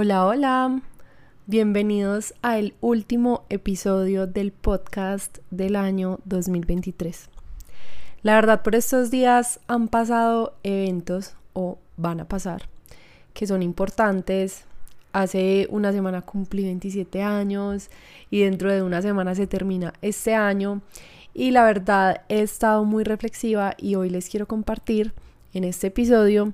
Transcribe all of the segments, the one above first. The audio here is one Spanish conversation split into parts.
Hola, hola. Bienvenidos al último episodio del podcast del año 2023. La verdad, por estos días han pasado eventos o van a pasar que son importantes. Hace una semana cumplí 27 años y dentro de una semana se termina este año. Y la verdad he estado muy reflexiva y hoy les quiero compartir en este episodio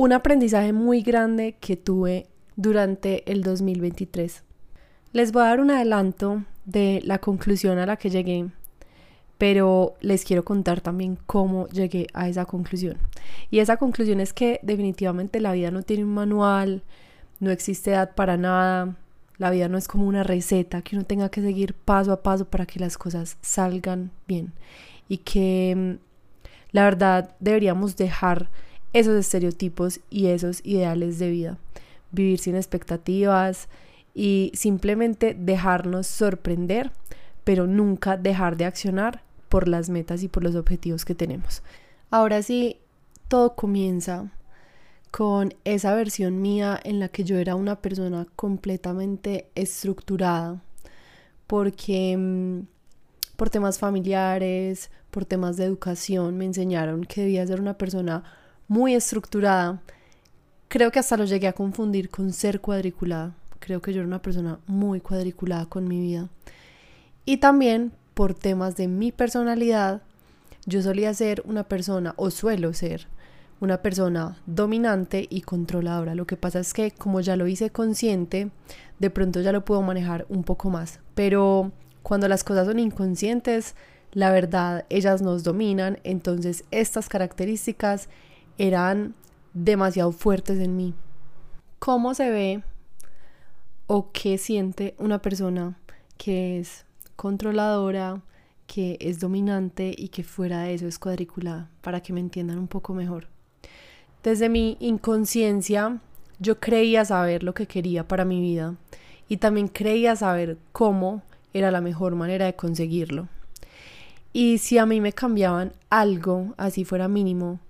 un aprendizaje muy grande que tuve durante el 2023. Les voy a dar un adelanto de la conclusión a la que llegué, pero les quiero contar también cómo llegué a esa conclusión. Y esa conclusión es que definitivamente la vida no tiene un manual, no existe edad para nada, la vida no es como una receta que uno tenga que seguir paso a paso para que las cosas salgan bien. Y que mm, la verdad deberíamos dejar esos estereotipos y esos ideales de vida. Vivir sin expectativas y simplemente dejarnos sorprender, pero nunca dejar de accionar por las metas y por los objetivos que tenemos. Ahora sí, todo comienza con esa versión mía en la que yo era una persona completamente estructurada, porque mm, por temas familiares, por temas de educación, me enseñaron que debía ser una persona muy estructurada. Creo que hasta lo llegué a confundir con ser cuadriculada. Creo que yo era una persona muy cuadriculada con mi vida. Y también por temas de mi personalidad, yo solía ser una persona, o suelo ser, una persona dominante y controladora. Lo que pasa es que como ya lo hice consciente, de pronto ya lo puedo manejar un poco más. Pero cuando las cosas son inconscientes, la verdad, ellas nos dominan. Entonces estas características eran demasiado fuertes en mí. ¿Cómo se ve o qué siente una persona que es controladora, que es dominante y que fuera de eso es cuadriculada? Para que me entiendan un poco mejor. Desde mi inconsciencia yo creía saber lo que quería para mi vida y también creía saber cómo era la mejor manera de conseguirlo. Y si a mí me cambiaban algo, así fuera mínimo,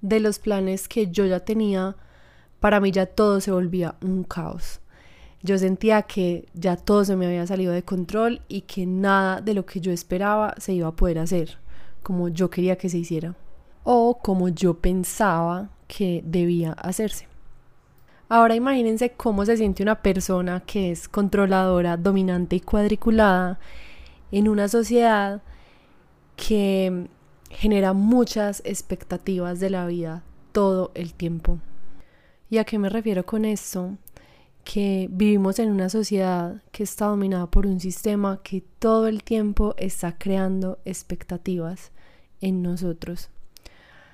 de los planes que yo ya tenía, para mí ya todo se volvía un caos. Yo sentía que ya todo se me había salido de control y que nada de lo que yo esperaba se iba a poder hacer como yo quería que se hiciera o como yo pensaba que debía hacerse. Ahora imagínense cómo se siente una persona que es controladora, dominante y cuadriculada en una sociedad que genera muchas expectativas de la vida todo el tiempo. ¿Y a qué me refiero con esto? Que vivimos en una sociedad que está dominada por un sistema que todo el tiempo está creando expectativas en nosotros.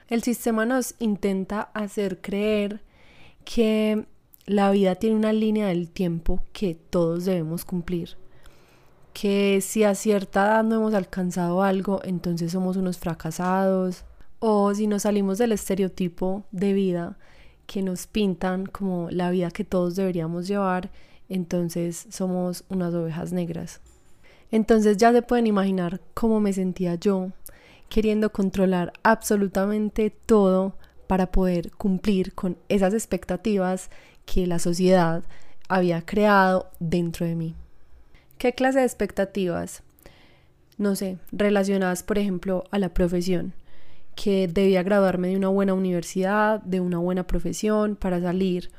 El sistema nos intenta hacer creer que la vida tiene una línea del tiempo que todos debemos cumplir que si a cierta edad no hemos alcanzado algo, entonces somos unos fracasados, o si nos salimos del estereotipo de vida que nos pintan como la vida que todos deberíamos llevar, entonces somos unas ovejas negras. Entonces ya se pueden imaginar cómo me sentía yo queriendo controlar absolutamente todo para poder cumplir con esas expectativas que la sociedad había creado dentro de mí. ¿Qué clase de expectativas? No sé, relacionadas, por ejemplo, a la profesión, que debía graduarme de una buena universidad, de una buena profesión, para salir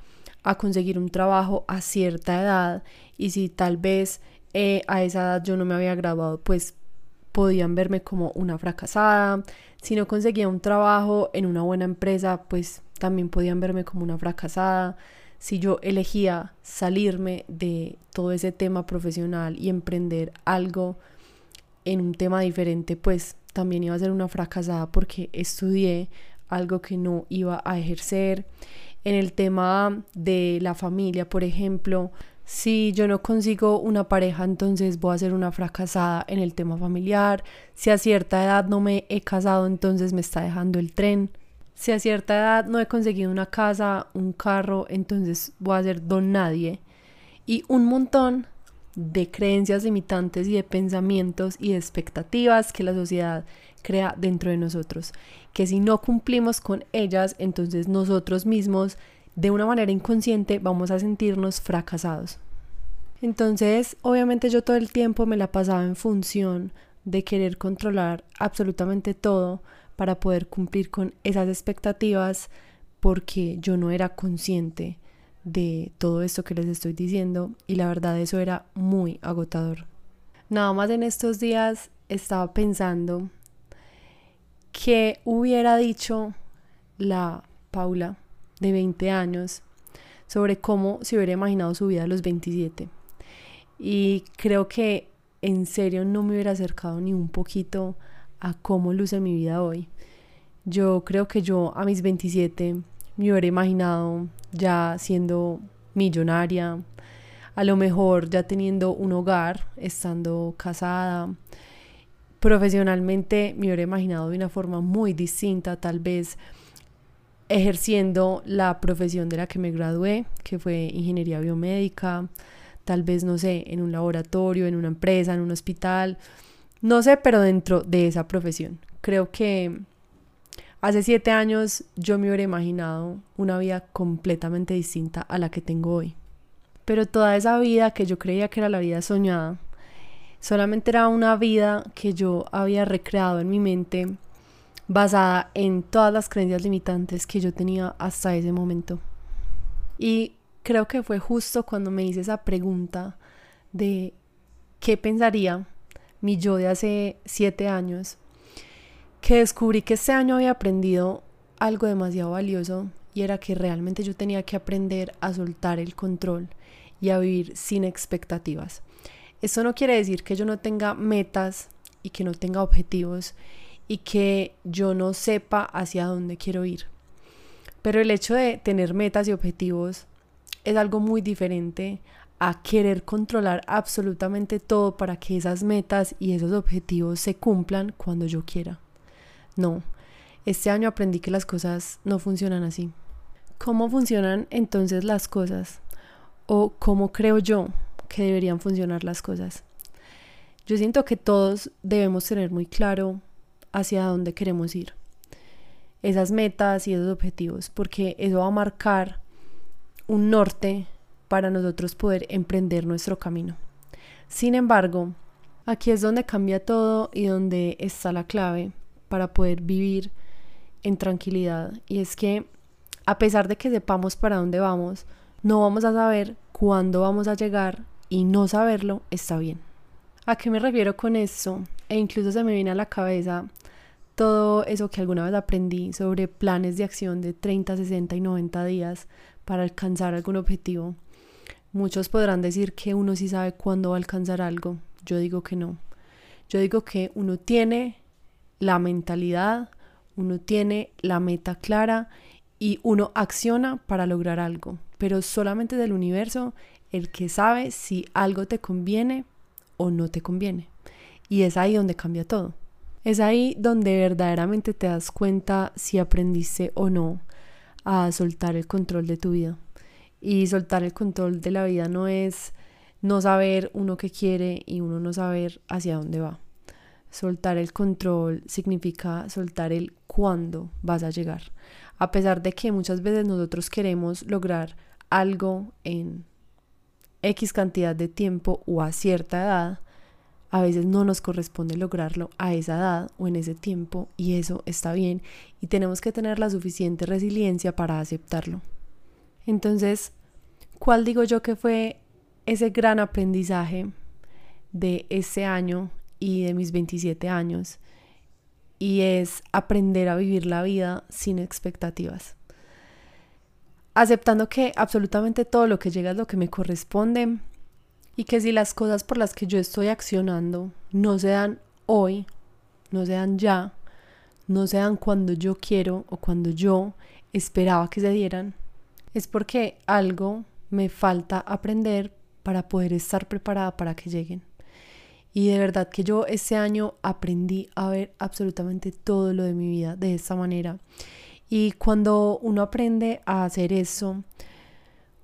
a conseguir un trabajo a cierta edad y si tal vez eh, a esa edad yo no me había graduado, pues podían verme como una fracasada. Si no conseguía un trabajo en una buena empresa, pues también podían verme como una fracasada si yo elegía salirme de todo ese tema profesional y emprender algo en un tema diferente, pues también iba a ser una fracasada porque estudié algo que no iba a ejercer. En el tema de la familia, por ejemplo, si yo no consigo una pareja, entonces voy a ser una fracasada en el tema familiar. Si a cierta edad no me he casado, entonces me está dejando el tren. Si a cierta edad no he conseguido una casa, un carro, entonces voy a ser don nadie. Y un montón de creencias limitantes y de pensamientos y de expectativas que la sociedad crea dentro de nosotros. Que si no cumplimos con ellas, entonces nosotros mismos de una manera inconsciente vamos a sentirnos fracasados. Entonces, obviamente yo todo el tiempo me la pasaba en función de querer controlar absolutamente todo para poder cumplir con esas expectativas porque yo no era consciente de todo esto que les estoy diciendo y la verdad eso era muy agotador. Nada más en estos días estaba pensando que hubiera dicho la Paula de 20 años sobre cómo se hubiera imaginado su vida a los 27. Y creo que en serio no me hubiera acercado ni un poquito a cómo luce mi vida hoy. Yo creo que yo a mis 27 me hubiera imaginado ya siendo millonaria, a lo mejor ya teniendo un hogar, estando casada. Profesionalmente me hubiera imaginado de una forma muy distinta, tal vez ejerciendo la profesión de la que me gradué, que fue ingeniería biomédica, tal vez, no sé, en un laboratorio, en una empresa, en un hospital, no sé, pero dentro de esa profesión. Creo que Hace siete años yo me hubiera imaginado una vida completamente distinta a la que tengo hoy. Pero toda esa vida que yo creía que era la vida soñada, solamente era una vida que yo había recreado en mi mente basada en todas las creencias limitantes que yo tenía hasta ese momento. Y creo que fue justo cuando me hice esa pregunta de qué pensaría mi yo de hace siete años que descubrí que este año había aprendido algo demasiado valioso y era que realmente yo tenía que aprender a soltar el control y a vivir sin expectativas. Esto no quiere decir que yo no tenga metas y que no tenga objetivos y que yo no sepa hacia dónde quiero ir. Pero el hecho de tener metas y objetivos es algo muy diferente a querer controlar absolutamente todo para que esas metas y esos objetivos se cumplan cuando yo quiera. No, este año aprendí que las cosas no funcionan así. ¿Cómo funcionan entonces las cosas? ¿O cómo creo yo que deberían funcionar las cosas? Yo siento que todos debemos tener muy claro hacia dónde queremos ir. Esas metas y esos objetivos, porque eso va a marcar un norte para nosotros poder emprender nuestro camino. Sin embargo, aquí es donde cambia todo y donde está la clave para poder vivir en tranquilidad. Y es que a pesar de que sepamos para dónde vamos, no vamos a saber cuándo vamos a llegar y no saberlo está bien. ¿A qué me refiero con esto? E incluso se me viene a la cabeza todo eso que alguna vez aprendí sobre planes de acción de 30, 60 y 90 días para alcanzar algún objetivo. Muchos podrán decir que uno sí sabe cuándo va a alcanzar algo. Yo digo que no. Yo digo que uno tiene la mentalidad, uno tiene la meta clara y uno acciona para lograr algo, pero solamente del universo el que sabe si algo te conviene o no te conviene. Y es ahí donde cambia todo. Es ahí donde verdaderamente te das cuenta si aprendiste o no a soltar el control de tu vida. Y soltar el control de la vida no es no saber uno qué quiere y uno no saber hacia dónde va. Soltar el control significa soltar el cuándo vas a llegar. A pesar de que muchas veces nosotros queremos lograr algo en X cantidad de tiempo o a cierta edad, a veces no nos corresponde lograrlo a esa edad o en ese tiempo y eso está bien y tenemos que tener la suficiente resiliencia para aceptarlo. Entonces, ¿cuál digo yo que fue ese gran aprendizaje de ese año y de mis 27 años y es aprender a vivir la vida sin expectativas. Aceptando que absolutamente todo lo que llega es lo que me corresponde y que si las cosas por las que yo estoy accionando no se dan hoy, no se dan ya, no se dan cuando yo quiero o cuando yo esperaba que se dieran, es porque algo me falta aprender para poder estar preparada para que lleguen. Y de verdad que yo este año aprendí a ver absolutamente todo lo de mi vida de esta manera. Y cuando uno aprende a hacer eso,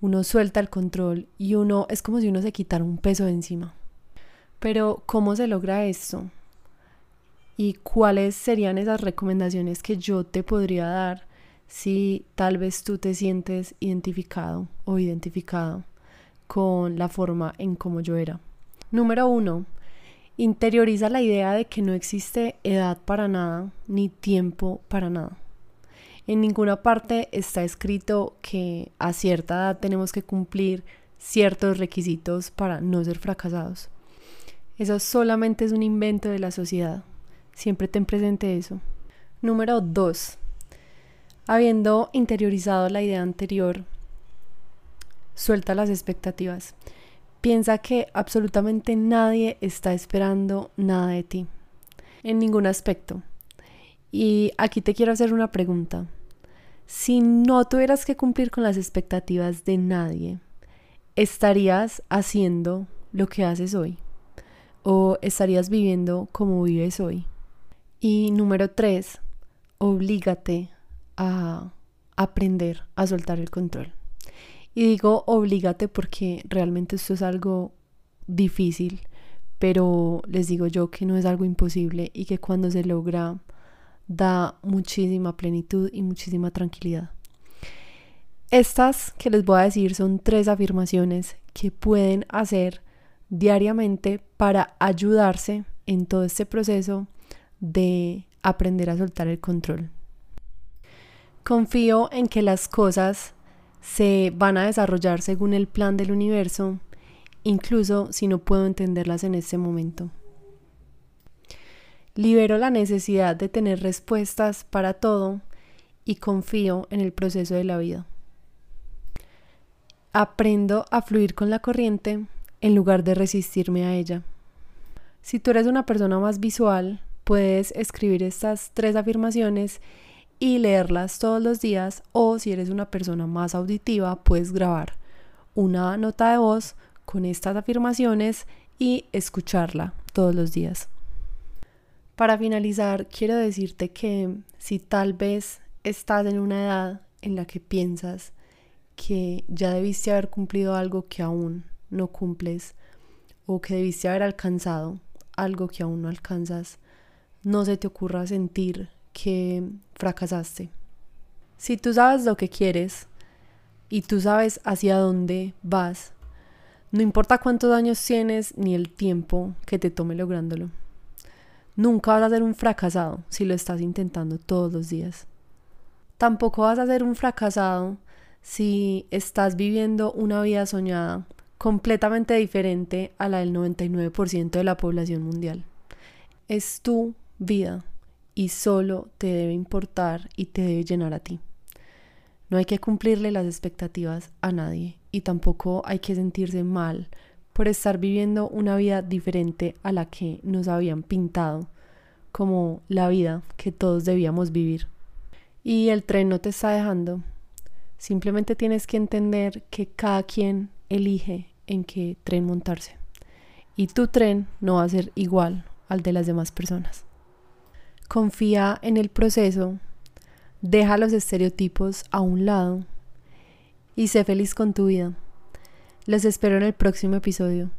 uno suelta el control y uno es como si uno se quitara un peso de encima. Pero ¿cómo se logra esto? ¿Y cuáles serían esas recomendaciones que yo te podría dar si tal vez tú te sientes identificado o identificado con la forma en como yo era. Número uno, interioriza la idea de que no existe edad para nada ni tiempo para nada. En ninguna parte está escrito que a cierta edad tenemos que cumplir ciertos requisitos para no ser fracasados. Eso solamente es un invento de la sociedad. Siempre ten presente eso. Número 2. Habiendo interiorizado la idea anterior, suelta las expectativas. Piensa que absolutamente nadie está esperando nada de ti, en ningún aspecto. Y aquí te quiero hacer una pregunta. Si no tuvieras que cumplir con las expectativas de nadie, ¿estarías haciendo lo que haces hoy? ¿O estarías viviendo como vives hoy? Y número tres, oblígate a aprender a soltar el control. Y digo oblígate porque realmente esto es algo difícil, pero les digo yo que no es algo imposible y que cuando se logra da muchísima plenitud y muchísima tranquilidad. Estas que les voy a decir son tres afirmaciones que pueden hacer diariamente para ayudarse en todo este proceso de aprender a soltar el control. Confío en que las cosas se van a desarrollar según el plan del universo, incluso si no puedo entenderlas en este momento. Libero la necesidad de tener respuestas para todo y confío en el proceso de la vida. Aprendo a fluir con la corriente en lugar de resistirme a ella. Si tú eres una persona más visual, puedes escribir estas tres afirmaciones y leerlas todos los días o si eres una persona más auditiva puedes grabar una nota de voz con estas afirmaciones y escucharla todos los días. Para finalizar, quiero decirte que si tal vez estás en una edad en la que piensas que ya debiste haber cumplido algo que aún no cumples o que debiste haber alcanzado algo que aún no alcanzas, no se te ocurra sentir que fracasaste. Si tú sabes lo que quieres y tú sabes hacia dónde vas, no importa cuántos años tienes ni el tiempo que te tome lográndolo. Nunca vas a ser un fracasado si lo estás intentando todos los días. Tampoco vas a ser un fracasado si estás viviendo una vida soñada completamente diferente a la del 99% de la población mundial. Es tu vida y solo te debe importar y te debe llenar a ti. No hay que cumplirle las expectativas a nadie y tampoco hay que sentirse mal por estar viviendo una vida diferente a la que nos habían pintado como la vida que todos debíamos vivir. Y el tren no te está dejando. Simplemente tienes que entender que cada quien elige en qué tren montarse. Y tu tren no va a ser igual al de las demás personas. Confía en el proceso, deja los estereotipos a un lado y sé feliz con tu vida. Les espero en el próximo episodio.